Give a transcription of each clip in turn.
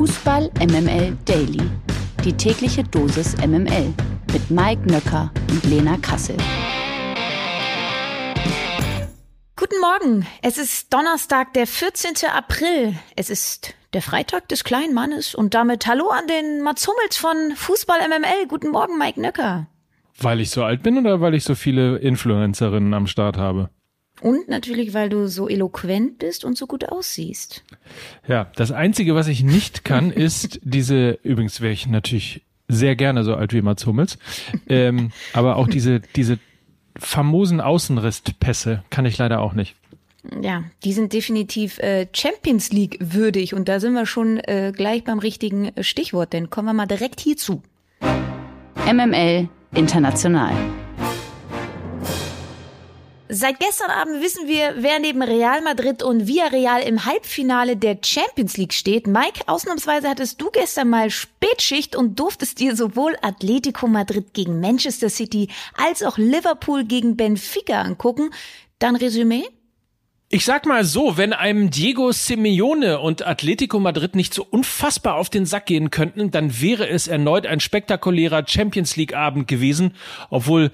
Fußball MML Daily. Die tägliche Dosis MML mit Mike Nöcker und Lena Kassel. Guten Morgen. Es ist Donnerstag, der 14. April. Es ist der Freitag des kleinen Mannes und damit Hallo an den Mats Hummels von Fußball MML. Guten Morgen, Mike Nöcker. Weil ich so alt bin oder weil ich so viele Influencerinnen am Start habe? Und natürlich, weil du so eloquent bist und so gut aussiehst. Ja, das Einzige, was ich nicht kann, ist diese, übrigens wäre ich natürlich sehr gerne so alt wie Mats Hummels, ähm, aber auch diese, diese famosen Außenristpässe kann ich leider auch nicht. Ja, die sind definitiv äh, Champions League würdig und da sind wir schon äh, gleich beim richtigen Stichwort, denn kommen wir mal direkt hierzu. MML International. Seit gestern Abend wissen wir, wer neben Real Madrid und Villarreal im Halbfinale der Champions League steht. Mike, ausnahmsweise hattest du gestern mal Spätschicht und durftest dir sowohl Atletico Madrid gegen Manchester City als auch Liverpool gegen Benfica angucken. Dann Resümee? Ich sag mal so, wenn einem Diego Simeone und Atletico Madrid nicht so unfassbar auf den Sack gehen könnten, dann wäre es erneut ein spektakulärer Champions League Abend gewesen, obwohl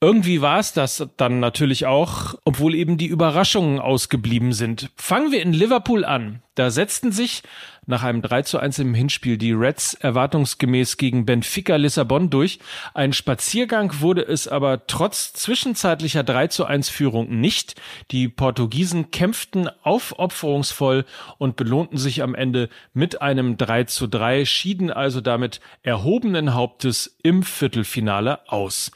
irgendwie war es das dann natürlich auch, obwohl eben die Überraschungen ausgeblieben sind. Fangen wir in Liverpool an. Da setzten sich nach einem 3 zu 1 im Hinspiel die Reds erwartungsgemäß gegen Benfica Lissabon durch. Ein Spaziergang wurde es aber trotz zwischenzeitlicher 3 zu 1 Führung nicht. Die Portugiesen kämpften aufopferungsvoll und belohnten sich am Ende mit einem 3 zu 3, schieden also damit erhobenen Hauptes im Viertelfinale aus.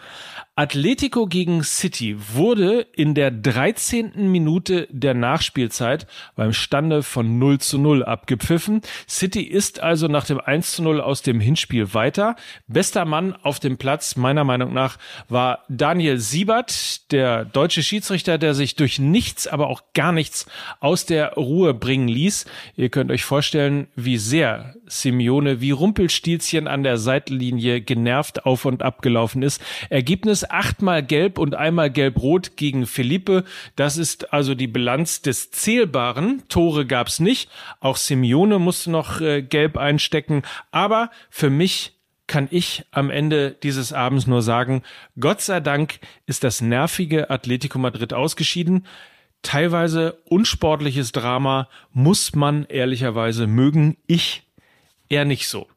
Atletico gegen City wurde in der 13. Minute der Nachspielzeit beim Stande von 0 zu 0 abgepfiffen. City ist also nach dem 1 zu 0 aus dem Hinspiel weiter. Bester Mann auf dem Platz meiner Meinung nach war Daniel Siebert, der deutsche Schiedsrichter, der sich durch nichts, aber auch gar nichts aus der Ruhe bringen ließ. Ihr könnt euch vorstellen, wie sehr Simeone wie Rumpelstilzchen an der Seitenlinie genervt auf und ab gelaufen ist. Ergebnis achtmal gelb und einmal gelb-rot gegen Felipe. Das ist also die Bilanz des Zählbaren. Tore gab's nicht. Auch Simeone musste noch äh, gelb einstecken. Aber für mich kann ich am Ende dieses Abends nur sagen, Gott sei Dank ist das nervige Atletico Madrid ausgeschieden. Teilweise unsportliches Drama muss man ehrlicherweise mögen. Ich eher nicht so.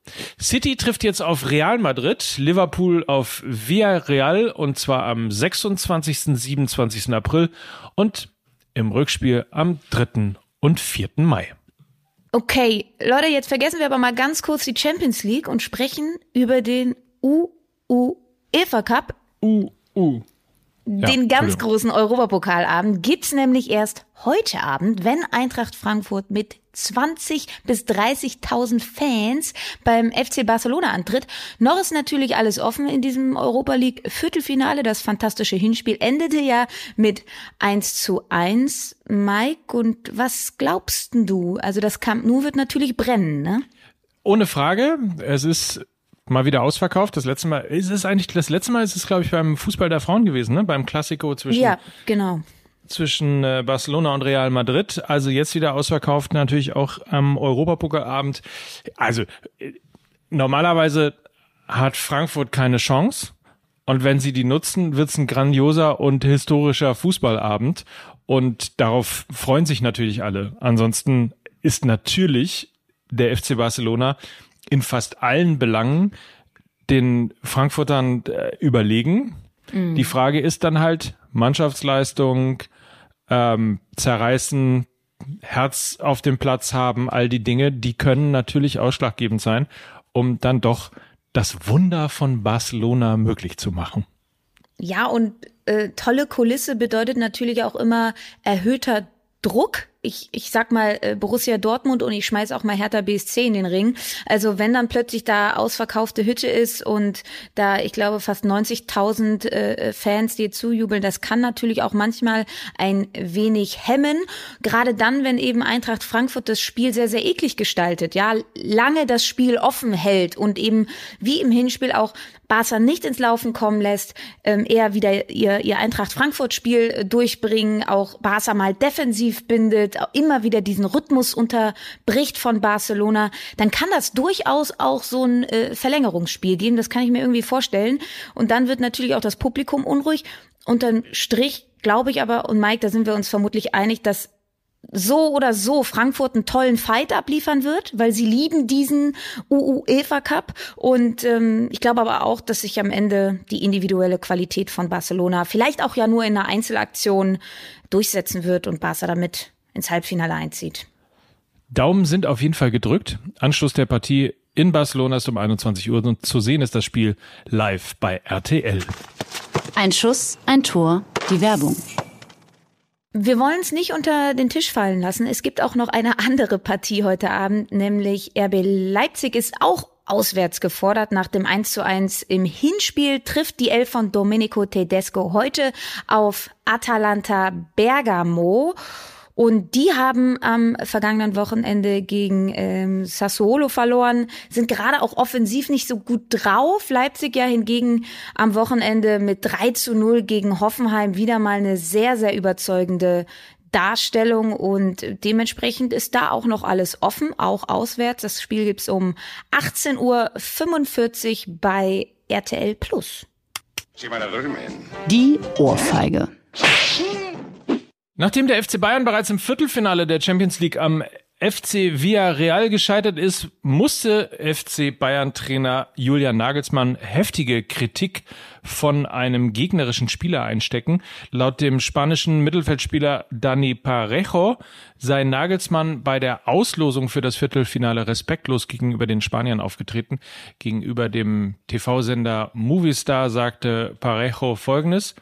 City trifft jetzt auf Real Madrid, Liverpool auf Villarreal und zwar am 26. 27. April und im Rückspiel am 3. und 4. Mai. Okay, Leute, jetzt vergessen wir aber mal ganz kurz die Champions League und sprechen über den UEFA Cup. UU. Ja, den ganz großen Europapokalabend gibt's nämlich erst heute Abend, wenn Eintracht Frankfurt mit 20 bis 30.000 Fans beim FC Barcelona antritt. Noch ist natürlich alles offen in diesem Europa League Viertelfinale. Das fantastische Hinspiel endete ja mit 1 zu 1. Mike, und was glaubst du? Also das Camp Nou wird natürlich brennen, ne? Ohne Frage. Es ist mal wieder ausverkauft. Das letzte Mal, ist es eigentlich, das letzte Mal ist es, glaube ich, beim Fußball der Frauen gewesen, ne? Beim Klassiko zwischen. Ja, genau. Zwischen äh, Barcelona und Real Madrid. Also jetzt wieder ausverkauft, natürlich auch am Europapokalabend. Also, äh, normalerweise hat Frankfurt keine Chance. Und wenn sie die nutzen, wird's ein grandioser und historischer Fußballabend. Und darauf freuen sich natürlich alle. Ansonsten ist natürlich der FC Barcelona in fast allen Belangen den Frankfurtern äh, überlegen. Die Frage ist dann halt Mannschaftsleistung, ähm, zerreißen, Herz auf dem Platz haben, all die Dinge, die können natürlich ausschlaggebend sein, um dann doch das Wunder von Barcelona möglich zu machen. Ja, und äh, tolle Kulisse bedeutet natürlich auch immer erhöhter Druck ich, ich sag mal äh, Borussia Dortmund und ich schmeiß auch mal Hertha BSC in den Ring. Also wenn dann plötzlich da ausverkaufte Hütte ist und da, ich glaube, fast 90.000 äh, Fans dir zujubeln, das kann natürlich auch manchmal ein wenig hemmen. Gerade dann, wenn eben Eintracht Frankfurt das Spiel sehr, sehr eklig gestaltet, ja, lange das Spiel offen hält und eben wie im Hinspiel auch Barca nicht ins Laufen kommen lässt, ähm, eher wieder ihr, ihr Eintracht Frankfurt-Spiel äh, durchbringen, auch Barca mal defensiv bindet, immer wieder diesen Rhythmus unterbricht von Barcelona, dann kann das durchaus auch so ein äh, Verlängerungsspiel geben. Das kann ich mir irgendwie vorstellen. Und dann wird natürlich auch das Publikum unruhig. Unterm Strich glaube ich aber, und Mike, da sind wir uns vermutlich einig, dass so oder so Frankfurt einen tollen Fight abliefern wird, weil sie lieben diesen UEFA Cup und ähm, ich glaube aber auch, dass sich am Ende die individuelle Qualität von Barcelona vielleicht auch ja nur in einer Einzelaktion durchsetzen wird und Barca damit ins Halbfinale einzieht. Daumen sind auf jeden Fall gedrückt. Anschluss der Partie in Barcelona ist um 21 Uhr und zu sehen ist das Spiel live bei RTL. Ein Schuss, ein Tor, die Werbung. Wir wollen es nicht unter den Tisch fallen lassen. Es gibt auch noch eine andere Partie heute Abend, nämlich RB Leipzig ist auch auswärts gefordert. Nach dem 1 zu 1 im Hinspiel trifft die Elf von Domenico Tedesco heute auf Atalanta Bergamo. Und die haben am vergangenen Wochenende gegen ähm, Sassuolo verloren, sind gerade auch offensiv nicht so gut drauf. Leipzig ja hingegen am Wochenende mit 3 zu 0 gegen Hoffenheim wieder mal eine sehr, sehr überzeugende Darstellung und dementsprechend ist da auch noch alles offen, auch auswärts. Das Spiel gibt's um 18.45 Uhr bei RTL Plus. Die Ohrfeige. Nachdem der FC Bayern bereits im Viertelfinale der Champions League am FC Villarreal gescheitert ist, musste FC Bayern Trainer Julian Nagelsmann heftige Kritik von einem gegnerischen Spieler einstecken. Laut dem spanischen Mittelfeldspieler Dani Parejo sei Nagelsmann bei der Auslosung für das Viertelfinale respektlos gegenüber den Spaniern aufgetreten. Gegenüber dem TV-Sender Movistar sagte Parejo folgendes.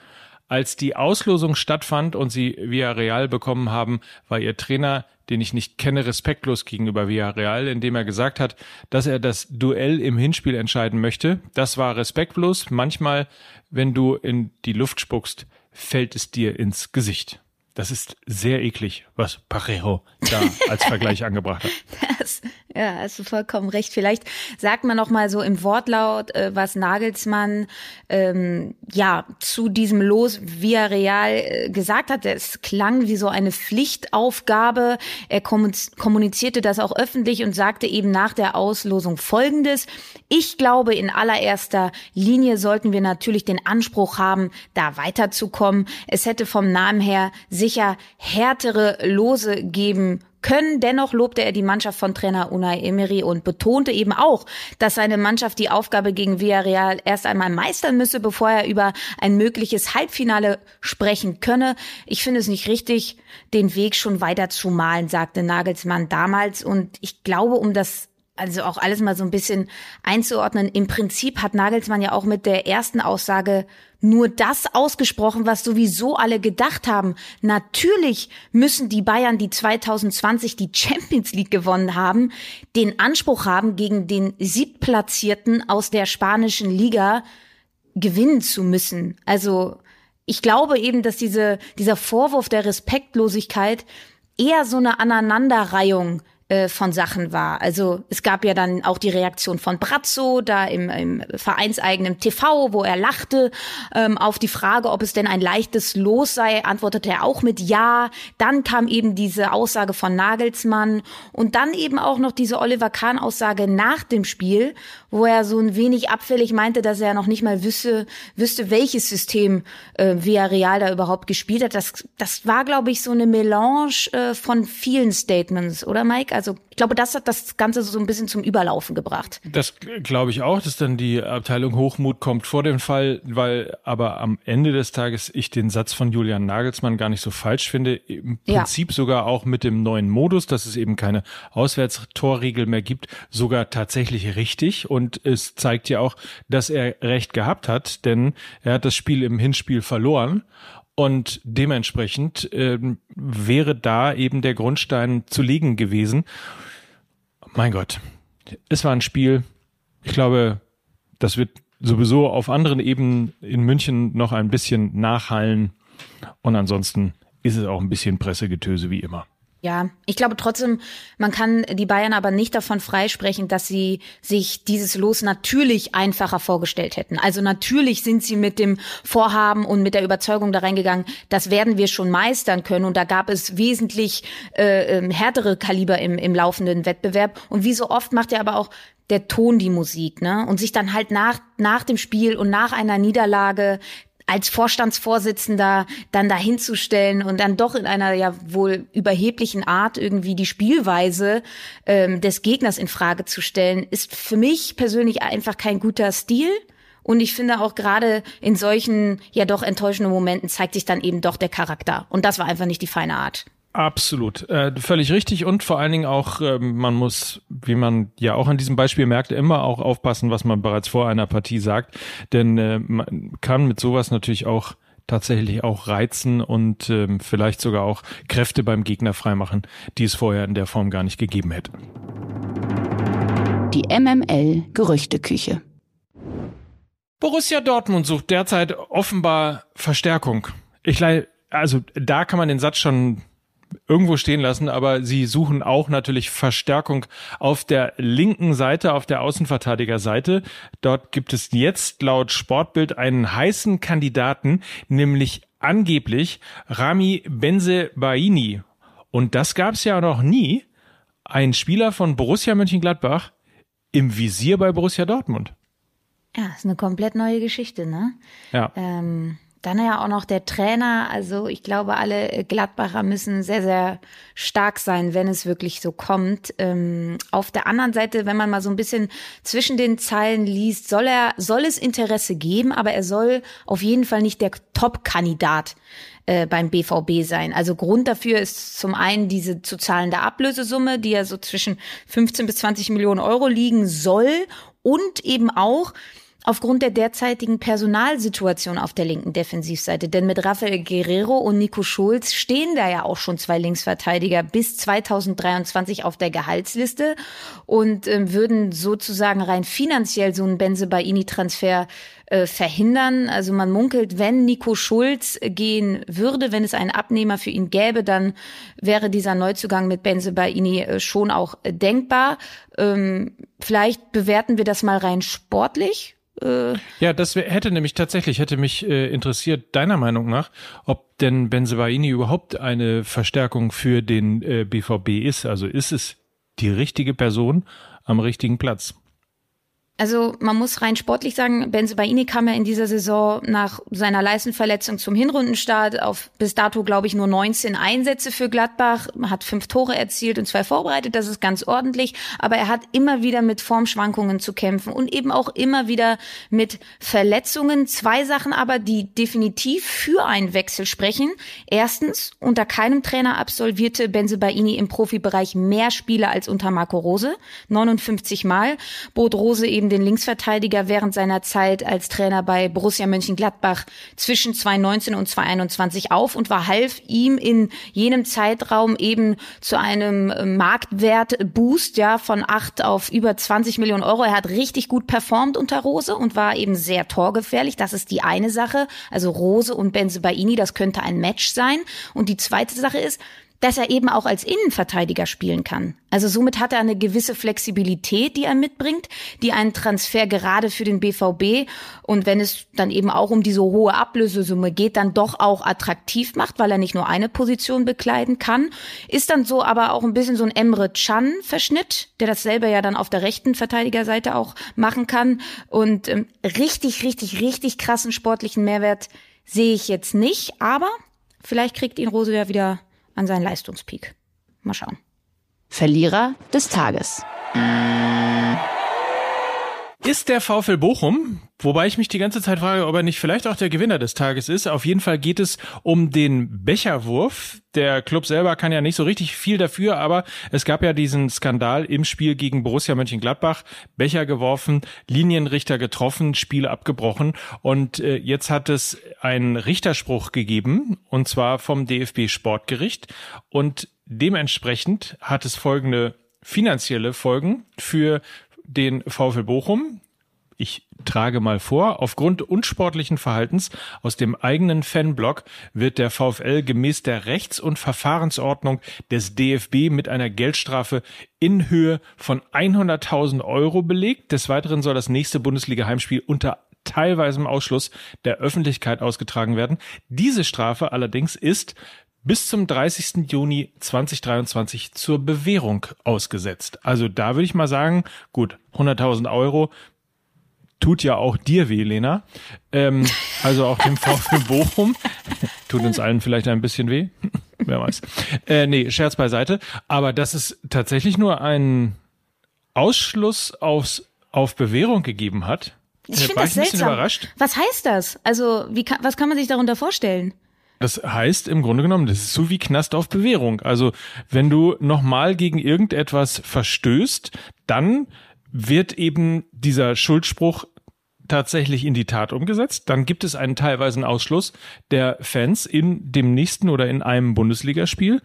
Als die Auslosung stattfand und sie Villarreal bekommen haben, war ihr Trainer, den ich nicht kenne, respektlos gegenüber Villarreal, indem er gesagt hat, dass er das Duell im Hinspiel entscheiden möchte. Das war respektlos. Manchmal, wenn du in die Luft spuckst, fällt es dir ins Gesicht. Das ist sehr eklig, was Parejo da als Vergleich angebracht hat. Das, ja, hast du vollkommen recht. Vielleicht sagt man noch mal so im Wortlaut, äh, was Nagelsmann ähm, ja zu diesem Los via Real äh, gesagt hat. Es klang wie so eine Pflichtaufgabe. Er kommunizierte das auch öffentlich und sagte eben nach der Auslosung Folgendes: Ich glaube, in allererster Linie sollten wir natürlich den Anspruch haben, da weiterzukommen. Es hätte vom Namen her sicher härtere Lose geben können. Dennoch lobte er die Mannschaft von Trainer Unai Emery und betonte eben auch, dass seine Mannschaft die Aufgabe gegen Villarreal erst einmal meistern müsse, bevor er über ein mögliches Halbfinale sprechen könne. Ich finde es nicht richtig, den Weg schon weiter zu malen, sagte Nagelsmann damals. Und ich glaube, um das also auch alles mal so ein bisschen einzuordnen. Im Prinzip hat Nagelsmann ja auch mit der ersten Aussage nur das ausgesprochen, was sowieso alle gedacht haben. Natürlich müssen die Bayern, die 2020 die Champions League gewonnen haben, den Anspruch haben, gegen den Siebtplatzierten aus der spanischen Liga gewinnen zu müssen. Also ich glaube eben, dass diese, dieser Vorwurf der Respektlosigkeit eher so eine Aneinanderreihung äh, von Sachen war. Also es gab ja dann auch die Reaktion von Brazzo da im, im vereinseigenen TV, wo er lachte ähm, auf die Frage, ob es denn ein leichtes Los sei, antwortete er auch mit Ja. Dann kam eben diese Aussage von Nagelsmann und dann eben auch noch diese Oliver Kahn Aussage nach dem Spiel, wo er so ein wenig abfällig meinte, dass er noch nicht mal wüsste, wüsste welches System äh, Real da überhaupt gespielt hat. Das, das war, glaube ich, so eine Melange äh, von vielen Statements, oder Mike? Also ich glaube, das hat das Ganze so ein bisschen zum Überlaufen gebracht. Das glaube ich auch, dass dann die Abteilung Hochmut kommt vor dem Fall, weil aber am Ende des Tages ich den Satz von Julian Nagelsmann gar nicht so falsch finde. Im Prinzip ja. sogar auch mit dem neuen Modus, dass es eben keine Auswärtstorregel mehr gibt, sogar tatsächlich richtig. Und es zeigt ja auch, dass er recht gehabt hat, denn er hat das Spiel im Hinspiel verloren und dementsprechend ähm, wäre da eben der Grundstein zu liegen gewesen. Mein Gott, es war ein Spiel. Ich glaube, das wird sowieso auf anderen Ebenen in München noch ein bisschen nachhallen. Und ansonsten ist es auch ein bisschen Pressegetöse wie immer. Ja, ich glaube trotzdem, man kann die Bayern aber nicht davon freisprechen, dass sie sich dieses Los natürlich einfacher vorgestellt hätten. Also natürlich sind sie mit dem Vorhaben und mit der Überzeugung da reingegangen, das werden wir schon meistern können. Und da gab es wesentlich äh, ähm, härtere Kaliber im, im laufenden Wettbewerb. Und wie so oft macht er aber auch der Ton die Musik, ne? Und sich dann halt nach, nach dem Spiel und nach einer Niederlage als Vorstandsvorsitzender dann dahinzustellen und dann doch in einer ja wohl überheblichen Art irgendwie die Spielweise ähm, des Gegners in Frage zu stellen, ist für mich persönlich einfach kein guter Stil. Und ich finde auch gerade in solchen ja doch enttäuschenden Momenten zeigt sich dann eben doch der Charakter. Und das war einfach nicht die feine Art. Absolut, äh, völlig richtig und vor allen Dingen auch, äh, man muss, wie man ja auch an diesem Beispiel merkt, immer auch aufpassen, was man bereits vor einer Partie sagt, denn äh, man kann mit sowas natürlich auch tatsächlich auch reizen und ähm, vielleicht sogar auch Kräfte beim Gegner freimachen, die es vorher in der Form gar nicht gegeben hätte. Die MML Gerüchteküche. Borussia Dortmund sucht derzeit offenbar Verstärkung. Ich also da kann man den Satz schon irgendwo stehen lassen, aber sie suchen auch natürlich Verstärkung auf der linken Seite, auf der Außenverteidigerseite. Dort gibt es jetzt laut Sportbild einen heißen Kandidaten, nämlich angeblich Rami Benzebaini. Und das gab es ja noch nie. Ein Spieler von Borussia Mönchengladbach im Visier bei Borussia Dortmund. Ja, ist eine komplett neue Geschichte, ne? Ja. Ähm, dann ja auch noch der Trainer. Also ich glaube, alle Gladbacher müssen sehr, sehr stark sein, wenn es wirklich so kommt. Ähm, auf der anderen Seite, wenn man mal so ein bisschen zwischen den Zeilen liest, soll er, soll es Interesse geben, aber er soll auf jeden Fall nicht der Top-Kandidat äh, beim BVB sein. Also Grund dafür ist zum einen diese zu zahlende Ablösesumme, die ja so zwischen 15 bis 20 Millionen Euro liegen soll und eben auch aufgrund der derzeitigen Personalsituation auf der linken Defensivseite. Denn mit Rafael Guerrero und Nico Schulz stehen da ja auch schon zwei Linksverteidiger bis 2023 auf der Gehaltsliste und äh, würden sozusagen rein finanziell so einen Benze-Baini-Transfer äh, verhindern. Also man munkelt, wenn Nico Schulz gehen würde, wenn es einen Abnehmer für ihn gäbe, dann wäre dieser Neuzugang mit Benze Baini äh, schon auch denkbar. Ähm, vielleicht bewerten wir das mal rein sportlich äh, ja, das hätte nämlich tatsächlich, hätte mich äh, interessiert, deiner Meinung nach, ob denn Benzebaini überhaupt eine Verstärkung für den äh, BVB ist. Also ist es die richtige Person am richtigen Platz? Also man muss rein sportlich sagen, Benzebaini kam ja in dieser Saison nach seiner Leistenverletzung zum Hinrundenstart auf bis dato, glaube ich, nur 19 Einsätze für Gladbach, hat fünf Tore erzielt und zwei vorbereitet, das ist ganz ordentlich, aber er hat immer wieder mit Formschwankungen zu kämpfen und eben auch immer wieder mit Verletzungen. Zwei Sachen aber, die definitiv für einen Wechsel sprechen. Erstens, unter keinem Trainer absolvierte Benzebaini im Profibereich mehr Spiele als unter Marco Rose, 59 Mal, bot Rose eben eben den Linksverteidiger während seiner Zeit als Trainer bei Borussia Mönchengladbach zwischen 2019 und 2021 auf und war half ihm in jenem Zeitraum eben zu einem äh, Marktwertboost ja von acht auf über 20 Millionen Euro. Er hat richtig gut performt unter Rose und war eben sehr torgefährlich. Das ist die eine Sache. Also Rose und Benze Baini, das könnte ein Match sein. Und die zweite Sache ist, dass er eben auch als Innenverteidiger spielen kann. Also somit hat er eine gewisse Flexibilität, die er mitbringt, die einen Transfer gerade für den BVB und wenn es dann eben auch um diese hohe Ablösesumme geht, dann doch auch attraktiv macht, weil er nicht nur eine Position bekleiden kann. Ist dann so aber auch ein bisschen so ein Emre Can Verschnitt, der dasselbe ja dann auf der rechten Verteidigerseite auch machen kann und ähm, richtig, richtig, richtig krassen sportlichen Mehrwert sehe ich jetzt nicht, aber vielleicht kriegt ihn Rose ja wieder an seinen Leistungspeak. Mal schauen. Verlierer des Tages. Ist der VfL Bochum, wobei ich mich die ganze Zeit frage, ob er nicht vielleicht auch der Gewinner des Tages ist. Auf jeden Fall geht es um den Becherwurf. Der Club selber kann ja nicht so richtig viel dafür, aber es gab ja diesen Skandal im Spiel gegen Borussia Mönchengladbach. Becher geworfen, Linienrichter getroffen, Spiel abgebrochen und äh, jetzt hat es einen Richterspruch gegeben und zwar vom DFB Sportgericht und dementsprechend hat es folgende finanzielle Folgen für den VfL Bochum. ich trage mal vor, aufgrund unsportlichen Verhaltens aus dem eigenen Fanblock wird der VfL gemäß der Rechts- und Verfahrensordnung des DFB mit einer Geldstrafe in Höhe von 100.000 Euro belegt. Des Weiteren soll das nächste Bundesliga-Heimspiel unter teilweisem Ausschluss der Öffentlichkeit ausgetragen werden. Diese Strafe allerdings ist bis zum 30. Juni 2023 zur Bewährung ausgesetzt. Also da würde ich mal sagen, gut, 100.000 Euro tut ja auch dir weh, Lena. Ähm, also auch dem VfB Bochum. tut uns allen vielleicht ein bisschen weh. Wer weiß. Äh, nee, Scherz beiseite. Aber dass es tatsächlich nur einen Ausschluss aufs, auf Bewährung gegeben hat, ich finde das seltsam. Überrascht. Was heißt das? Also, wie kann, was kann man sich darunter vorstellen? Das heißt im Grunde genommen, das ist so wie Knast auf Bewährung. Also, wenn du nochmal gegen irgendetwas verstößt, dann wird eben dieser Schuldspruch tatsächlich in die Tat umgesetzt. Dann gibt es einen teilweisen Ausschluss der Fans in dem nächsten oder in einem Bundesligaspiel.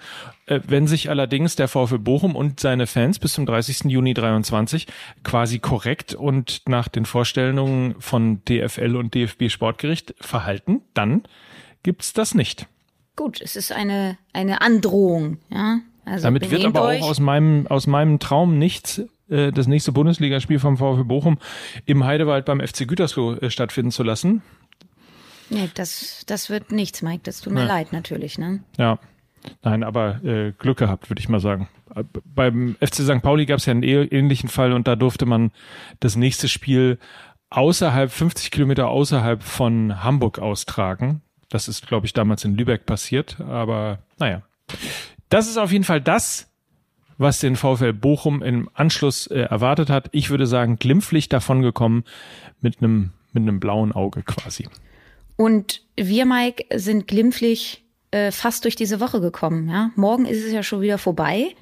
Äh, wenn sich allerdings der VfL Bochum und seine Fans bis zum 30. Juni 23 quasi korrekt und nach den Vorstellungen von DFL und DFB Sportgericht verhalten, dann gibt's das nicht. Gut, es ist eine, eine Androhung, ja. Also Damit wird aber auch aus meinem, aus meinem Traum nichts äh, das nächste Bundesligaspiel vom VfB Bochum im Heidewald beim FC Gütersloh äh, stattfinden zu lassen. Nee, das, das wird nichts, Mike. Das tut mir ja. leid natürlich, ne? Ja. Nein, aber äh, Glück gehabt, würde ich mal sagen. Äh, beim FC St. Pauli gab es ja einen ähnlichen Fall und da durfte man das nächste Spiel außerhalb, 50 Kilometer außerhalb von Hamburg austragen. Das ist, glaube ich, damals in Lübeck passiert, aber naja. Das ist auf jeden Fall das, was den VfL Bochum im Anschluss äh, erwartet hat. Ich würde sagen, glimpflich davon gekommen mit einem mit einem blauen Auge quasi. Und wir, Mike, sind glimpflich äh, fast durch diese Woche gekommen. Ja? Morgen ist es ja schon wieder vorbei.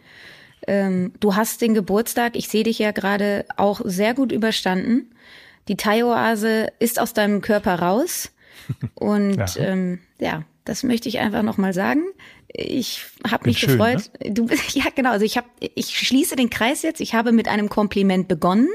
Ähm, du hast den Geburtstag, ich sehe dich ja gerade auch sehr gut überstanden. Die Thai-Oase ist aus deinem Körper raus. Und ja, ähm, ja das möchte ich einfach nochmal sagen ich habe mich schön, gefreut. Ne? Du ja genau, also ich habe ich schließe den Kreis jetzt. Ich habe mit einem Kompliment begonnen,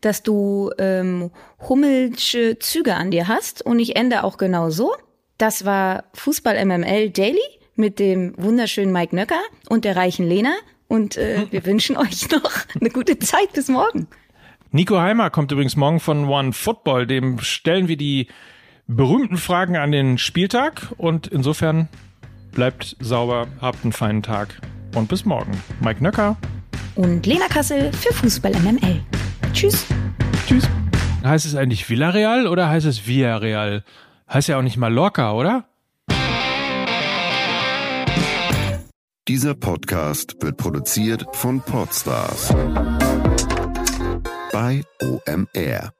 dass du ähm, hummelsche Züge an dir hast und ich ende auch genau so. Das war Fußball MML Daily mit dem wunderschönen Mike Nöcker und der reichen Lena und äh, wir wünschen euch noch eine gute Zeit bis morgen. Nico Heimer kommt übrigens morgen von One Football, dem stellen wir die berühmten Fragen an den Spieltag und insofern Bleibt sauber, habt einen feinen Tag und bis morgen. Mike Nöcker und Lena Kassel für Fußball MML. Tschüss. Tschüss. Heißt es eigentlich Villarreal oder heißt es Villarreal? Heißt ja auch nicht Mallorca, oder? Dieser Podcast wird produziert von Podstars bei OMR.